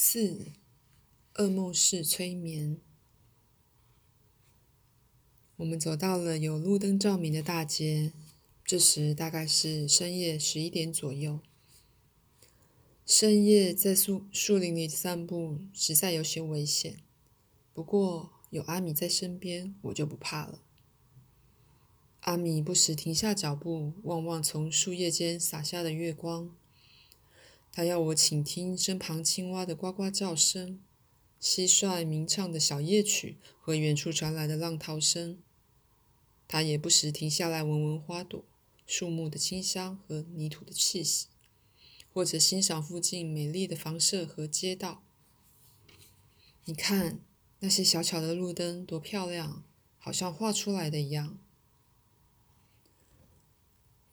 四，噩梦式催眠。我们走到了有路灯照明的大街，这时大概是深夜十一点左右。深夜在树树林里散步，实在有些危险。不过有阿米在身边，我就不怕了。阿米不时停下脚步，望望从树叶间洒下的月光。他要我倾听身旁青蛙的呱呱叫声、蟋蟀鸣唱的小夜曲和远处传来的浪涛声。他也不时停下来闻闻花朵、树木的清香和泥土的气息，或者欣赏附近美丽的房舍和街道。你看那些小巧的路灯多漂亮，好像画出来的一样。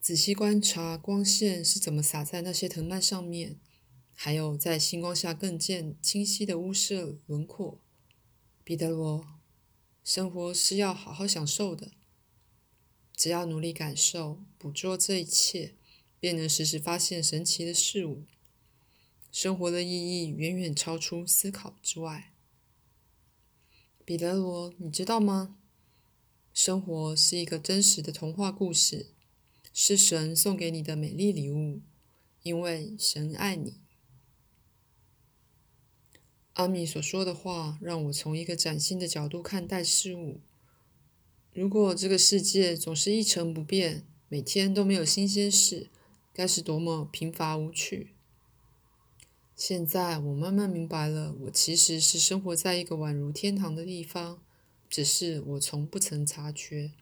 仔细观察光线是怎么洒在那些藤蔓上面，还有在星光下更见清晰的屋舍轮廓。彼得罗，生活是要好好享受的。只要努力感受、捕捉这一切，便能时时发现神奇的事物。生活的意义远远超出思考之外。彼得罗，你知道吗？生活是一个真实的童话故事。是神送给你的美丽礼物，因为神爱你。阿米所说的话让我从一个崭新的角度看待事物。如果这个世界总是一成不变，每天都没有新鲜事，该是多么贫乏无趣！现在我慢慢明白了，我其实是生活在一个宛如天堂的地方，只是我从不曾察觉。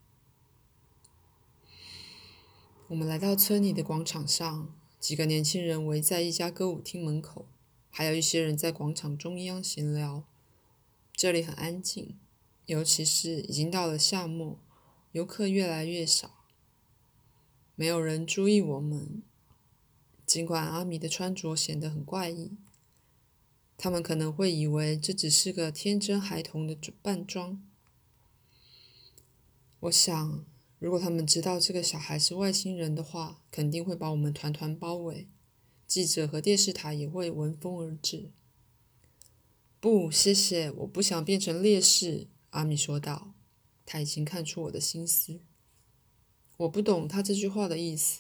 我们来到村里的广场上，几个年轻人围在一家歌舞厅门口，还有一些人在广场中央闲聊。这里很安静，尤其是已经到了夏末，游客越来越少，没有人注意我们。尽管阿米的穿着显得很怪异，他们可能会以为这只是个天真孩童的扮装。我想。如果他们知道这个小孩是外星人的话，肯定会把我们团团包围。记者和电视台也会闻风而至。不，谢谢，我不想变成烈士。”阿米说道。他已经看出我的心思。我不懂他这句话的意思。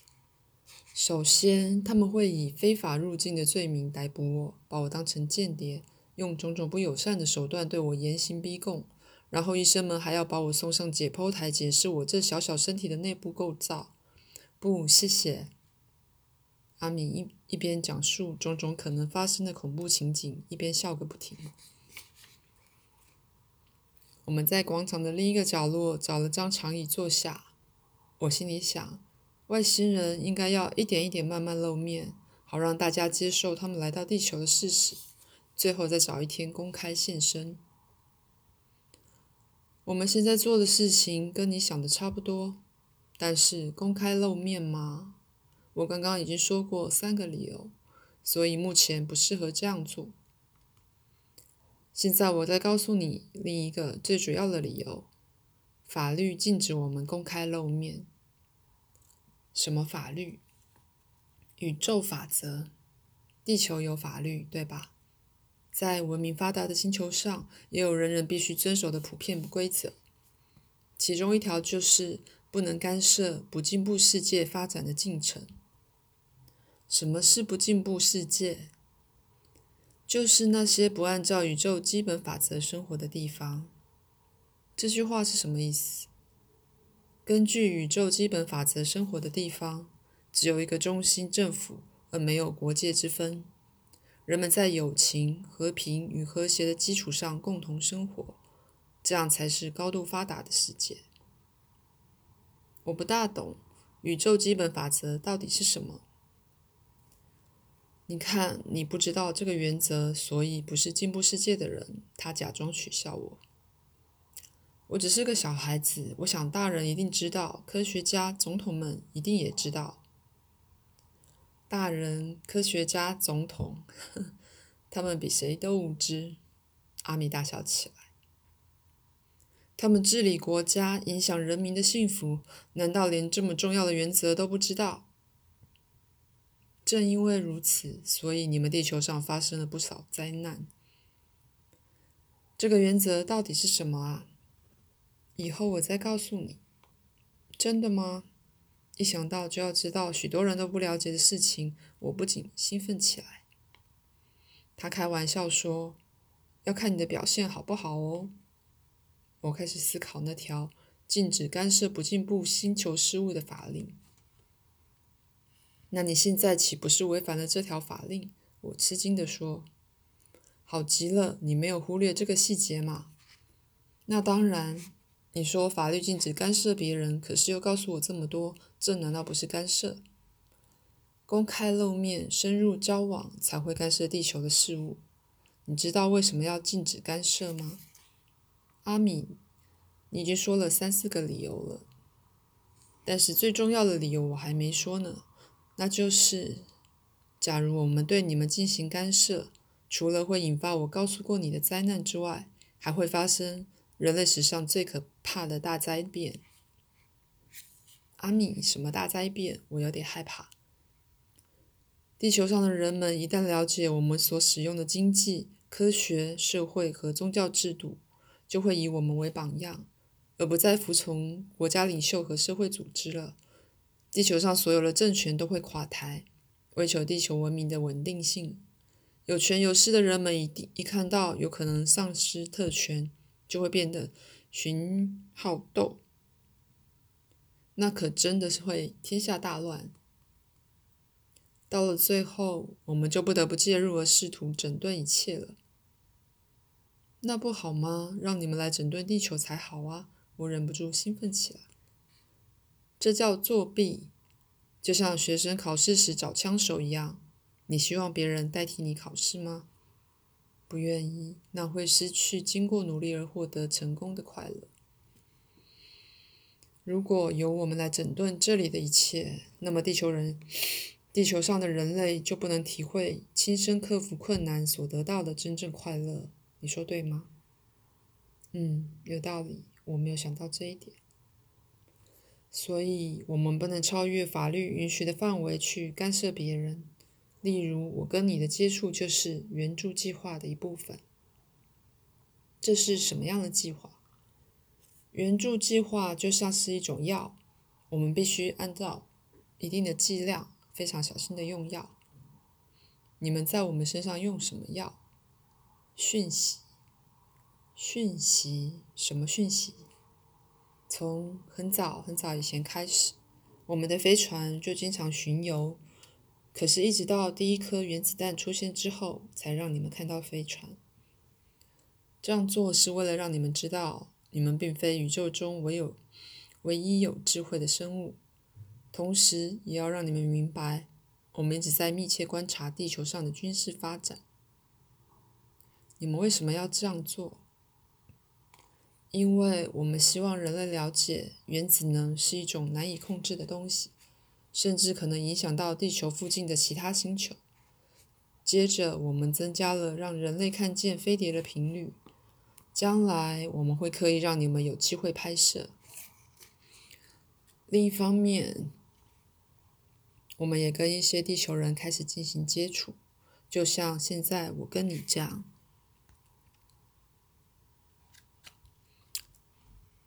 首先，他们会以非法入境的罪名逮捕我，把我当成间谍，用种种不友善的手段对我严刑逼供。然后医生们还要把我送上解剖台，解释我这小小身体的内部构造。不，谢谢。阿米一一边讲述种种可能发生的恐怖情景，一边笑个不停。我们在广场的另一个角落找了张长椅坐下。我心里想，外星人应该要一点一点慢慢露面，好让大家接受他们来到地球的事实，最后再找一天公开现身。我们现在做的事情跟你想的差不多，但是公开露面吗？我刚刚已经说过三个理由，所以目前不适合这样做。现在我再告诉你另一个最主要的理由：法律禁止我们公开露面。什么法律？宇宙法则。地球有法律，对吧？在文明发达的星球上，也有人人必须遵守的普遍规则。其中一条就是不能干涉不进步世界发展的进程。什么是不进步世界？就是那些不按照宇宙基本法则生活的地方。这句话是什么意思？根据宇宙基本法则生活的地方，只有一个中心政府，而没有国界之分。人们在友情、和平与和谐的基础上共同生活，这样才是高度发达的世界。我不大懂宇宙基本法则到底是什么。你看，你不知道这个原则，所以不是进步世界的人。他假装取笑我。我只是个小孩子，我想大人一定知道，科学家、总统们一定也知道。大人、科学家、总统，他们比谁都无知。阿米大笑起来。他们治理国家，影响人民的幸福，难道连这么重要的原则都不知道？正因为如此，所以你们地球上发生了不少灾难。这个原则到底是什么啊？以后我再告诉你。真的吗？一想到就要知道许多人都不了解的事情，我不仅兴奋起来。他开玩笑说：“要看你的表现好不好哦。”我开始思考那条禁止干涉不进步星球事务的法令。那你现在岂不是违反了这条法令？我吃惊地说：“好极了，你没有忽略这个细节嘛？”那当然。你说法律禁止干涉别人，可是又告诉我这么多，这难道不是干涉？公开露面、深入交往才会干涉地球的事物。你知道为什么要禁止干涉吗？阿米，你已经说了三四个理由了，但是最重要的理由我还没说呢，那就是，假如我们对你们进行干涉，除了会引发我告诉过你的灾难之外，还会发生。人类史上最可怕的大灾变，阿米，什么大灾变？我有点害怕。地球上的人们一旦了解我们所使用的经济、科学、社会和宗教制度，就会以我们为榜样，而不再服从国家领袖和社会组织了。地球上所有的政权都会垮台，为求地球文明的稳定性。有权有势的人们一定一看到有可能丧失特权。就会变得寻好斗，那可真的是会天下大乱。到了最后，我们就不得不介入而试图整顿一切了。那不好吗？让你们来整顿地球才好啊！我忍不住兴奋起来。这叫作弊，就像学生考试时找枪手一样。你希望别人代替你考试吗？不愿意，那会失去经过努力而获得成功的快乐。如果由我们来整顿这里的一切，那么地球人、地球上的人类就不能体会亲身克服困难所得到的真正快乐。你说对吗？嗯，有道理。我没有想到这一点，所以我们不能超越法律允许的范围去干涉别人。例如，我跟你的接触就是援助计划的一部分。这是什么样的计划？援助计划就像是一种药，我们必须按照一定的剂量，非常小心的用药。你们在我们身上用什么药？讯息？讯息？什么讯息？从很早很早以前开始，我们的飞船就经常巡游。可是，一直到第一颗原子弹出现之后，才让你们看到飞船。这样做是为了让你们知道，你们并非宇宙中唯有、唯一有智慧的生物，同时也要让你们明白，我们一直在密切观察地球上的军事发展。你们为什么要这样做？因为我们希望人类了解，原子能是一种难以控制的东西。甚至可能影响到地球附近的其他星球。接着，我们增加了让人类看见飞碟的频率。将来，我们会刻意让你们有机会拍摄。另一方面，我们也跟一些地球人开始进行接触，就像现在我跟你这样。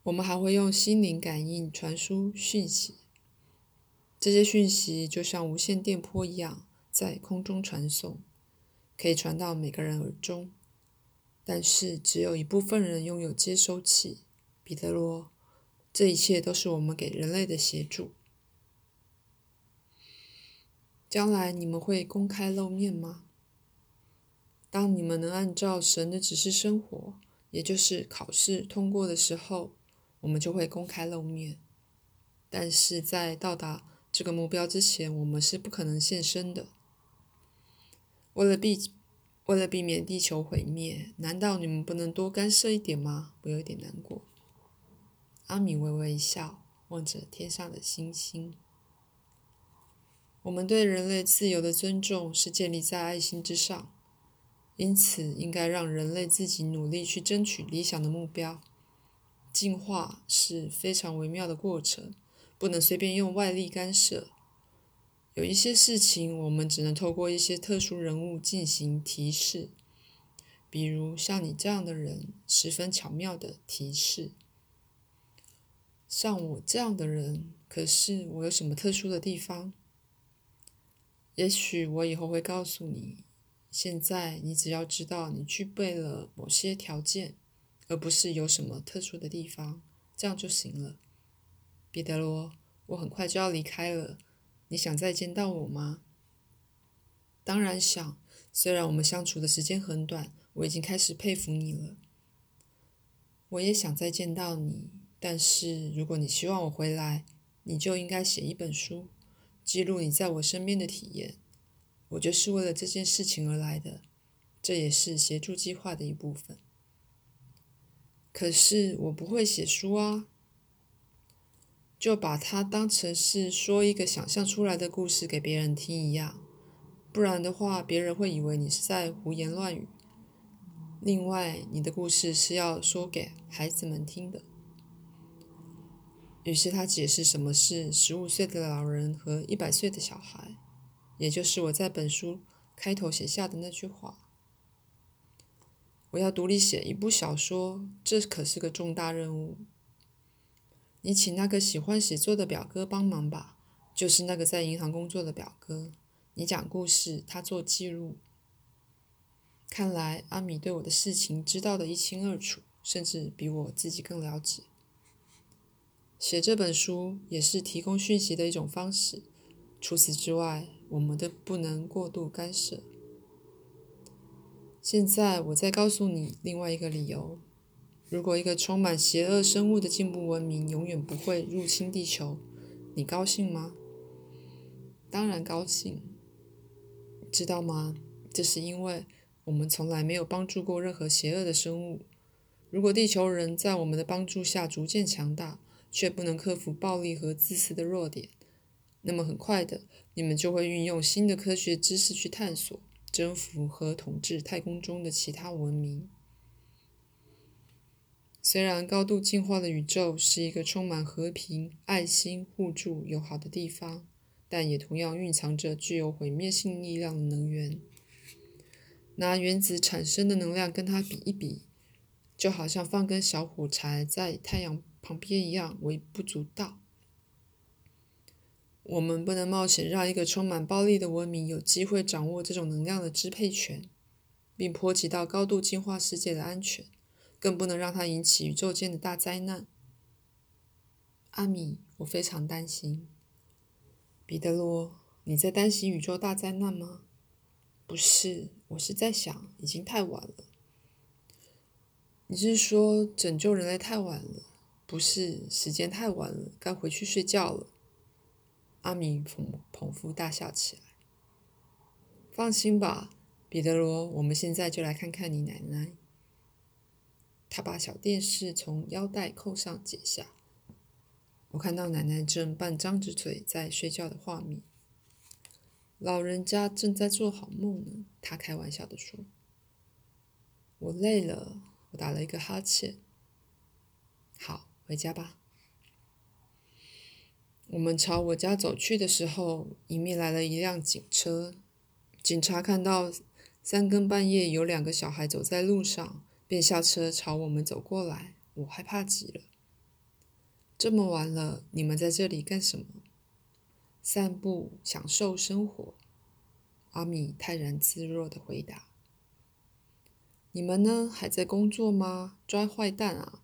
我们还会用心灵感应传输讯息。这些讯息就像无线电波一样在空中传送，可以传到每个人耳中，但是只有一部分人拥有接收器。彼得罗，这一切都是我们给人类的协助。将来你们会公开露面吗？当你们能按照神的指示生活，也就是考试通过的时候，我们就会公开露面。但是在到达这个目标之前，我们是不可能现身的。为了避，为了避免地球毁灭，难道你们不能多干涉一点吗？我有点难过。阿米微微一笑，望着天上的星星。我们对人类自由的尊重是建立在爱心之上，因此应该让人类自己努力去争取理想的目标。进化是非常微妙的过程。不能随便用外力干涉，有一些事情，我们只能透过一些特殊人物进行提示，比如像你这样的人，十分巧妙的提示。像我这样的人，可是我有什么特殊的地方？也许我以后会告诉你。现在你只要知道你具备了某些条件，而不是有什么特殊的地方，这样就行了。彼得罗，我很快就要离开了。你想再见到我吗？当然想。虽然我们相处的时间很短，我已经开始佩服你了。我也想再见到你。但是，如果你希望我回来，你就应该写一本书，记录你在我身边的体验。我就是为了这件事情而来的，这也是协助计划的一部分。可是我不会写书啊，就把它当成是说一个想象出来的故事给别人听一样，不然的话，别人会以为你是在胡言乱语。另外，你的故事是要说给孩子们听的。于是他解释什么是十五岁的老人和一百岁的小孩，也就是我在本书开头写下的那句话：“我要独立写一部小说，这可是个重大任务。你请那个喜欢写作的表哥帮忙吧，就是那个在银行工作的表哥。你讲故事，他做记录。看来阿米对我的事情知道的一清二楚，甚至比我自己更了解。”写这本书也是提供讯息的一种方式。除此之外，我们都不能过度干涉。现在，我再告诉你另外一个理由：如果一个充满邪恶生物的进步文明永远不会入侵地球，你高兴吗？当然高兴。知道吗？这是因为我们从来没有帮助过任何邪恶的生物。如果地球人在我们的帮助下逐渐强大，却不能克服暴力和自私的弱点，那么很快的，你们就会运用新的科学知识去探索、征服和统治太空中的其他文明。虽然高度进化的宇宙是一个充满和平、爱心、互助、友好的地方，但也同样蕴藏着具有毁灭性力量的能源。拿原子产生的能量跟它比一比，就好像放根小火柴在太阳。旁边一样微不足道。我们不能冒险让一个充满暴力的文明有机会掌握这种能量的支配权，并波及到高度进化世界的安全，更不能让它引起宇宙间的大灾难。阿米，我非常担心。彼得罗，你在担心宇宙大灾难吗？不是，我是在想，已经太晚了。你是说拯救人类太晚了？不是，时间太晚了，该回去睡觉了。阿米捧捧腹大笑起来。放心吧，彼得罗，我们现在就来看看你奶奶。他把小电视从腰带扣上解下。我看到奶奶正半张着嘴在睡觉的画面。老人家正在做好梦呢，他开玩笑的说。我累了，我打了一个哈欠。好。回家吧。我们朝我家走去的时候，迎面来了一辆警车。警察看到三更半夜有两个小孩走在路上，便下车朝我们走过来。我害怕极了。这么晚了，你们在这里干什么？散步，享受生活。阿米泰然自若的回答。你们呢？还在工作吗？抓坏蛋啊！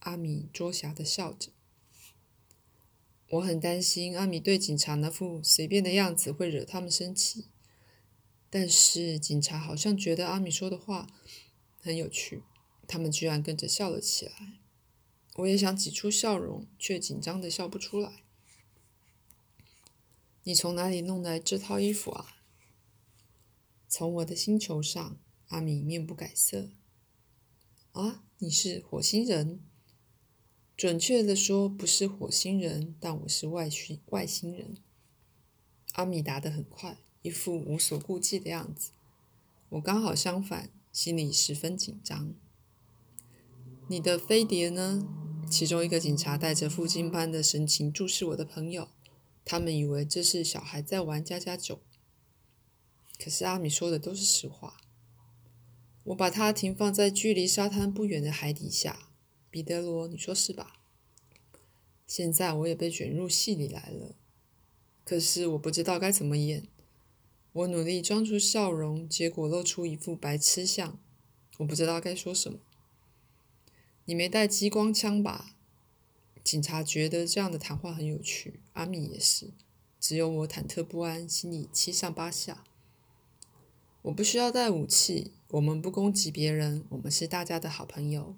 阿米捉狭的笑着，我很担心阿米对警察那副随便的样子会惹他们生气，但是警察好像觉得阿米说的话很有趣，他们居然跟着笑了起来。我也想挤出笑容，却紧张的笑不出来。你从哪里弄来这套衣服啊？从我的星球上。阿米面不改色。啊，你是火星人？准确的说，不是火星人，但我是外星外星人。阿米答得很快，一副无所顾忌的样子。我刚好相反，心里十分紧张。你的飞碟呢？其中一个警察带着附近般的神情注视我的朋友。他们以为这是小孩在玩家家酒。可是阿米说的都是实话。我把它停放在距离沙滩不远的海底下。彼得罗，你说是吧？现在我也被卷入戏里来了。可是我不知道该怎么演。我努力装出笑容，结果露出一副白痴相。我不知道该说什么。你没带激光枪吧？警察觉得这样的谈话很有趣，阿米也是。只有我忐忑不安，心里七上八下。我不需要带武器，我们不攻击别人，我们是大家的好朋友。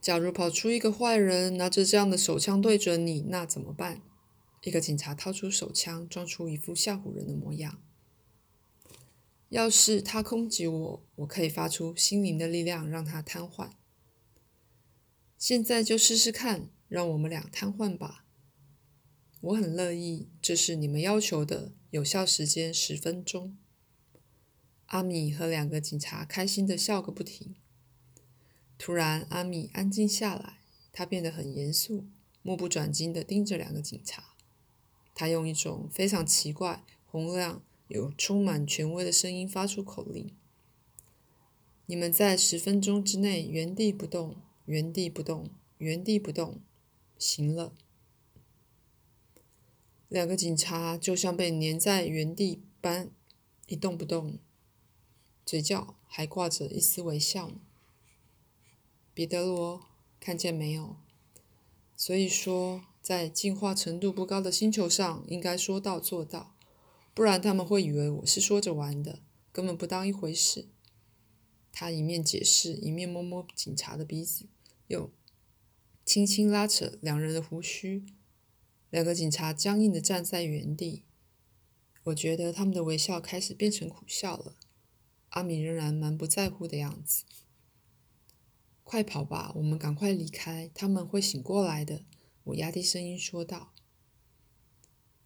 假如跑出一个坏人，拿着这样的手枪对准你，那怎么办？一个警察掏出手枪，装出一副吓唬人的模样。要是他攻击我，我可以发出心灵的力量，让他瘫痪。现在就试试看，让我们俩瘫痪吧。我很乐意，这是你们要求的。有效时间十分钟。阿米和两个警察开心的笑个不停。突然，阿米安静下来，他变得很严肃，目不转睛的盯着两个警察。他用一种非常奇怪、洪亮、有充满权威的声音发出口令：“你们在十分钟之内原地不动。”原地不动，原地不动，行了。两个警察就像被粘在原地般一动不动，嘴角还挂着一丝微笑。彼得罗，看见没有？所以说，在进化程度不高的星球上，应该说到做到，不然他们会以为我是说着玩的，根本不当一回事。他一面解释，一面摸摸警察的鼻子。又轻轻拉扯两人的胡须，两个警察僵硬的站在原地。我觉得他们的微笑开始变成苦笑了。阿米仍然蛮不在乎的样子。快跑吧，我们赶快离开，他们会醒过来的。我压低声音说道。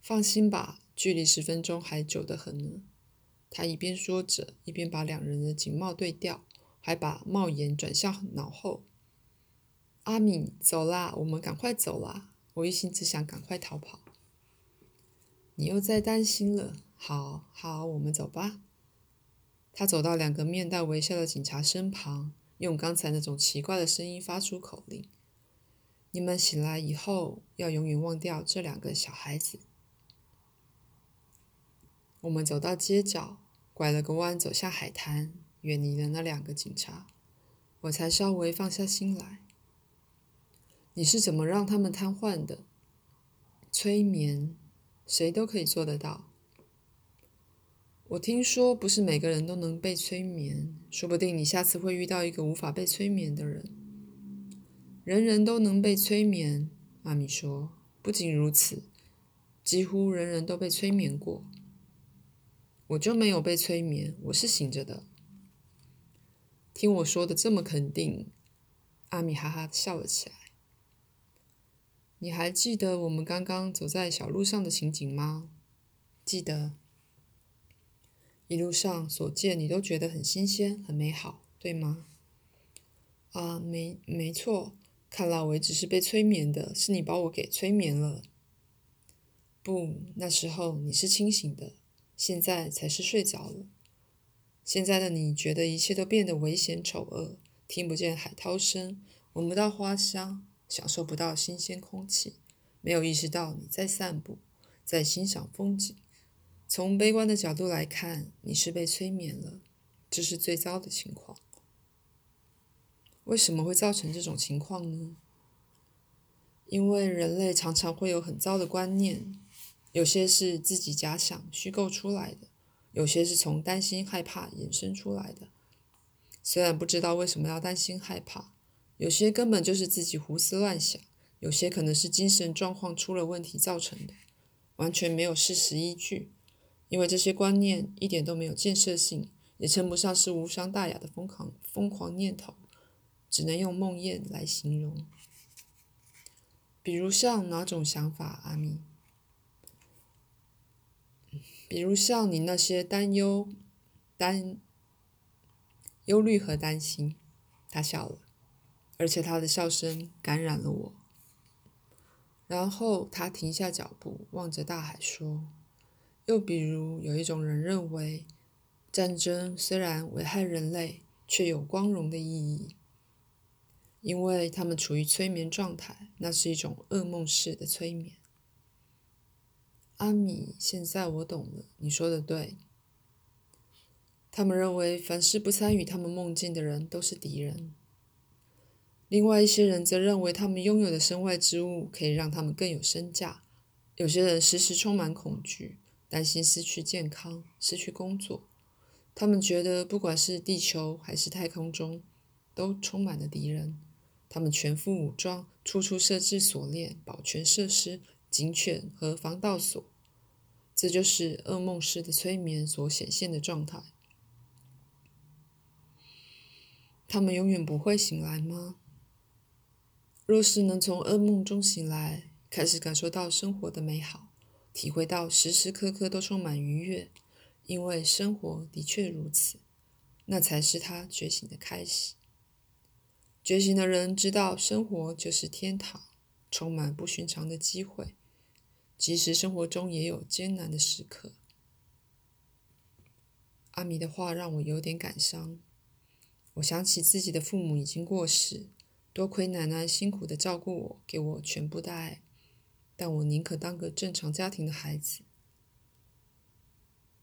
放心吧，距离十分钟还久得很呢。他一边说着，一边把两人的警帽对调，还把帽檐转向脑后。阿米，走啦，我们赶快走啦！我一心只想赶快逃跑。你又在担心了。好，好，我们走吧。他走到两个面带微笑的警察身旁，用刚才那种奇怪的声音发出口令：“你们醒来以后，要永远忘掉这两个小孩子。”我们走到街角，拐了个弯，走向海滩，远离了那两个警察，我才稍微放下心来。你是怎么让他们瘫痪的？催眠，谁都可以做得到。我听说不是每个人都能被催眠，说不定你下次会遇到一个无法被催眠的人。人人都能被催眠，阿米说。不仅如此，几乎人人都被催眠过。我就没有被催眠，我是醒着的。听我说的这么肯定，阿米哈哈笑了起来。你还记得我们刚刚走在小路上的情景吗？记得。一路上所见，你都觉得很新鲜、很美好，对吗？啊，没，没错。看来我只是被催眠的，是你把我给催眠了。不，那时候你是清醒的，现在才是睡着了。现在的你觉得一切都变得危险、丑恶，听不见海涛声，闻不到花香。享受不到新鲜空气，没有意识到你在散步，在欣赏风景。从悲观的角度来看，你是被催眠了，这是最糟的情况。为什么会造成这种情况呢？因为人类常常会有很糟的观念，有些是自己假想、虚构出来的，有些是从担心、害怕衍生出来的。虽然不知道为什么要担心、害怕。有些根本就是自己胡思乱想，有些可能是精神状况出了问题造成的，完全没有事实依据。因为这些观念一点都没有建设性，也称不上是无伤大雅的疯狂疯狂念头，只能用梦魇来形容。比如像哪种想法，阿米？比如像你那些担忧、担忧虑和担心。他笑了。而且他的笑声感染了我。然后他停下脚步，望着大海说：“又比如，有一种人认为，战争虽然危害人类，却有光荣的意义，因为他们处于催眠状态，那是一种噩梦式的催眠。”阿米，现在我懂了，你说的对。他们认为，凡是不参与他们梦境的人都是敌人。另外一些人则认为，他们拥有的身外之物可以让他们更有身价。有些人时时充满恐惧，担心失去健康、失去工作。他们觉得，不管是地球还是太空中，都充满了敌人。他们全副武装，处处设置锁链、保全设施、警犬和防盗锁。这就是噩梦式的催眠所显现的状态。他们永远不会醒来吗？若是能从噩梦中醒来，开始感受到生活的美好，体会到时时刻刻都充满愉悦，因为生活的确如此，那才是他觉醒的开始。觉醒的人知道，生活就是天堂，充满不寻常的机会，即使生活中也有艰难的时刻。阿米的话让我有点感伤。我想起自己的父母已经过世，多亏奶奶辛苦的照顾我，给我全部的爱，但我宁可当个正常家庭的孩子。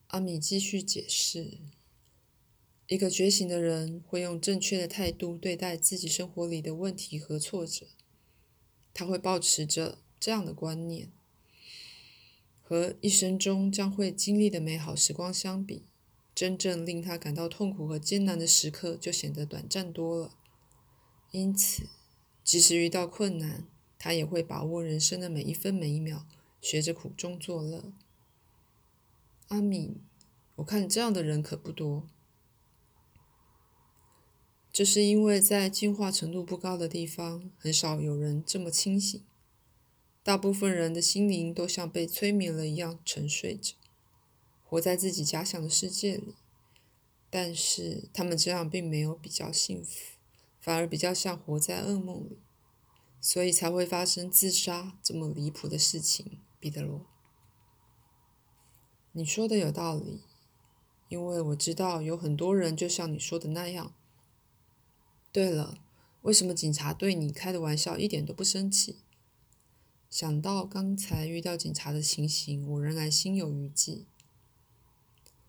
阿米继续解释：一个觉醒的人会用正确的态度对待自己生活里的问题和挫折，他会保持着这样的观念：和一生中将会经历的美好时光相比。真正令他感到痛苦和艰难的时刻就显得短暂多了。因此，即使遇到困难，他也会把握人生的每一分每一秒，学着苦中作乐。阿敏，我看这样的人可不多。这是因为在进化程度不高的地方，很少有人这么清醒。大部分人的心灵都像被催眠了一样沉睡着。活在自己假想的世界里，但是他们这样并没有比较幸福，反而比较像活在噩梦里，所以才会发生自杀这么离谱的事情。彼得罗，你说的有道理，因为我知道有很多人就像你说的那样。对了，为什么警察对你开的玩笑一点都不生气？想到刚才遇到警察的情形，我仍然心有余悸。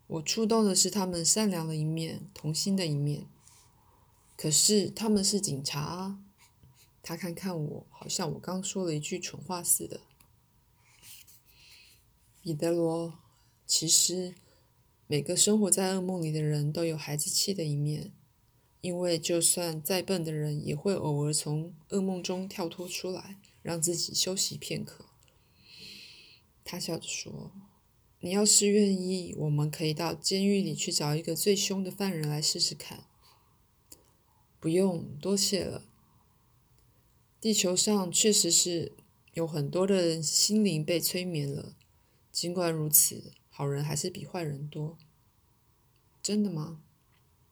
我触动的是他们善良的一面、童心的一面。可是他们是警察啊！他看看我，好像我刚说了一句蠢话似的。彼得罗，其实每个生活在噩梦里的人都有孩子气的一面，因为就算再笨的人，也会偶尔从噩梦中跳脱出来，让自己休息片刻。他笑着说。你要是愿意，我们可以到监狱里去找一个最凶的犯人来试试看。不用，多谢了。地球上确实是有很多的人心灵被催眠了，尽管如此，好人还是比坏人多。真的吗？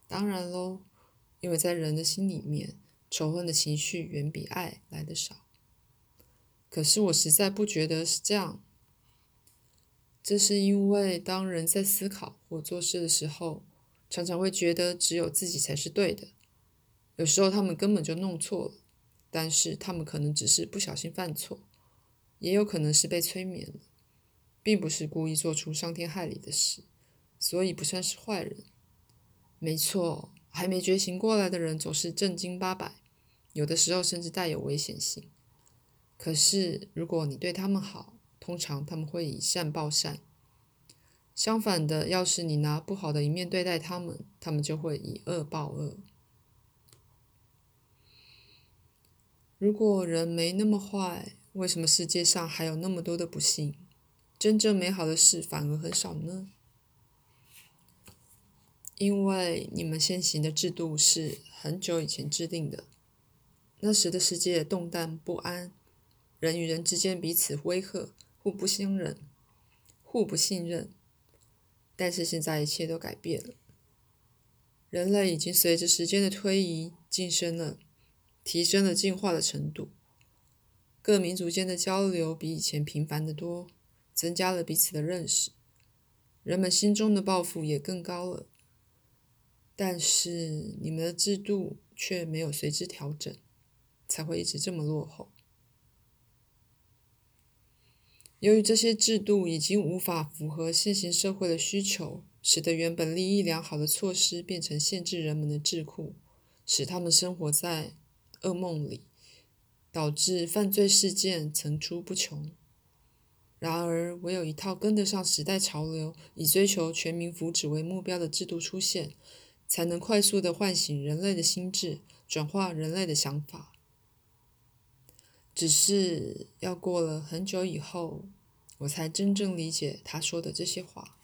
当然喽，因为在人的心里面，仇恨的情绪远比爱来的少。可是我实在不觉得是这样。这是因为，当人在思考或做事的时候，常常会觉得只有自己才是对的。有时候他们根本就弄错了，但是他们可能只是不小心犯错，也有可能是被催眠了，并不是故意做出伤天害理的事，所以不算是坏人。没错，还没觉醒过来的人总是正经八百，有的时候甚至带有危险性。可是如果你对他们好，通常他们会以善报善。相反的，要是你拿不好的一面对待他们，他们就会以恶报恶。如果人没那么坏，为什么世界上还有那么多的不幸？真正美好的事反而很少呢？因为你们现行的制度是很久以前制定的，那时的世界动荡不安，人与人之间彼此威吓。互不信任，互不信任。但是现在一切都改变了，人类已经随着时间的推移晋升了，提升了进化的程度。各民族间的交流比以前频繁得多，增加了彼此的认识，人们心中的抱负也更高了。但是你们的制度却没有随之调整，才会一直这么落后。由于这些制度已经无法符合现行社会的需求，使得原本利益良好的措施变成限制人们的智库，使他们生活在噩梦里，导致犯罪事件层出不穷。然而，唯有一套跟得上时代潮流、以追求全民福祉为目标的制度出现。才能快速的唤醒人类的心智，转化人类的想法。只是要过了很久以后，我才真正理解他说的这些话。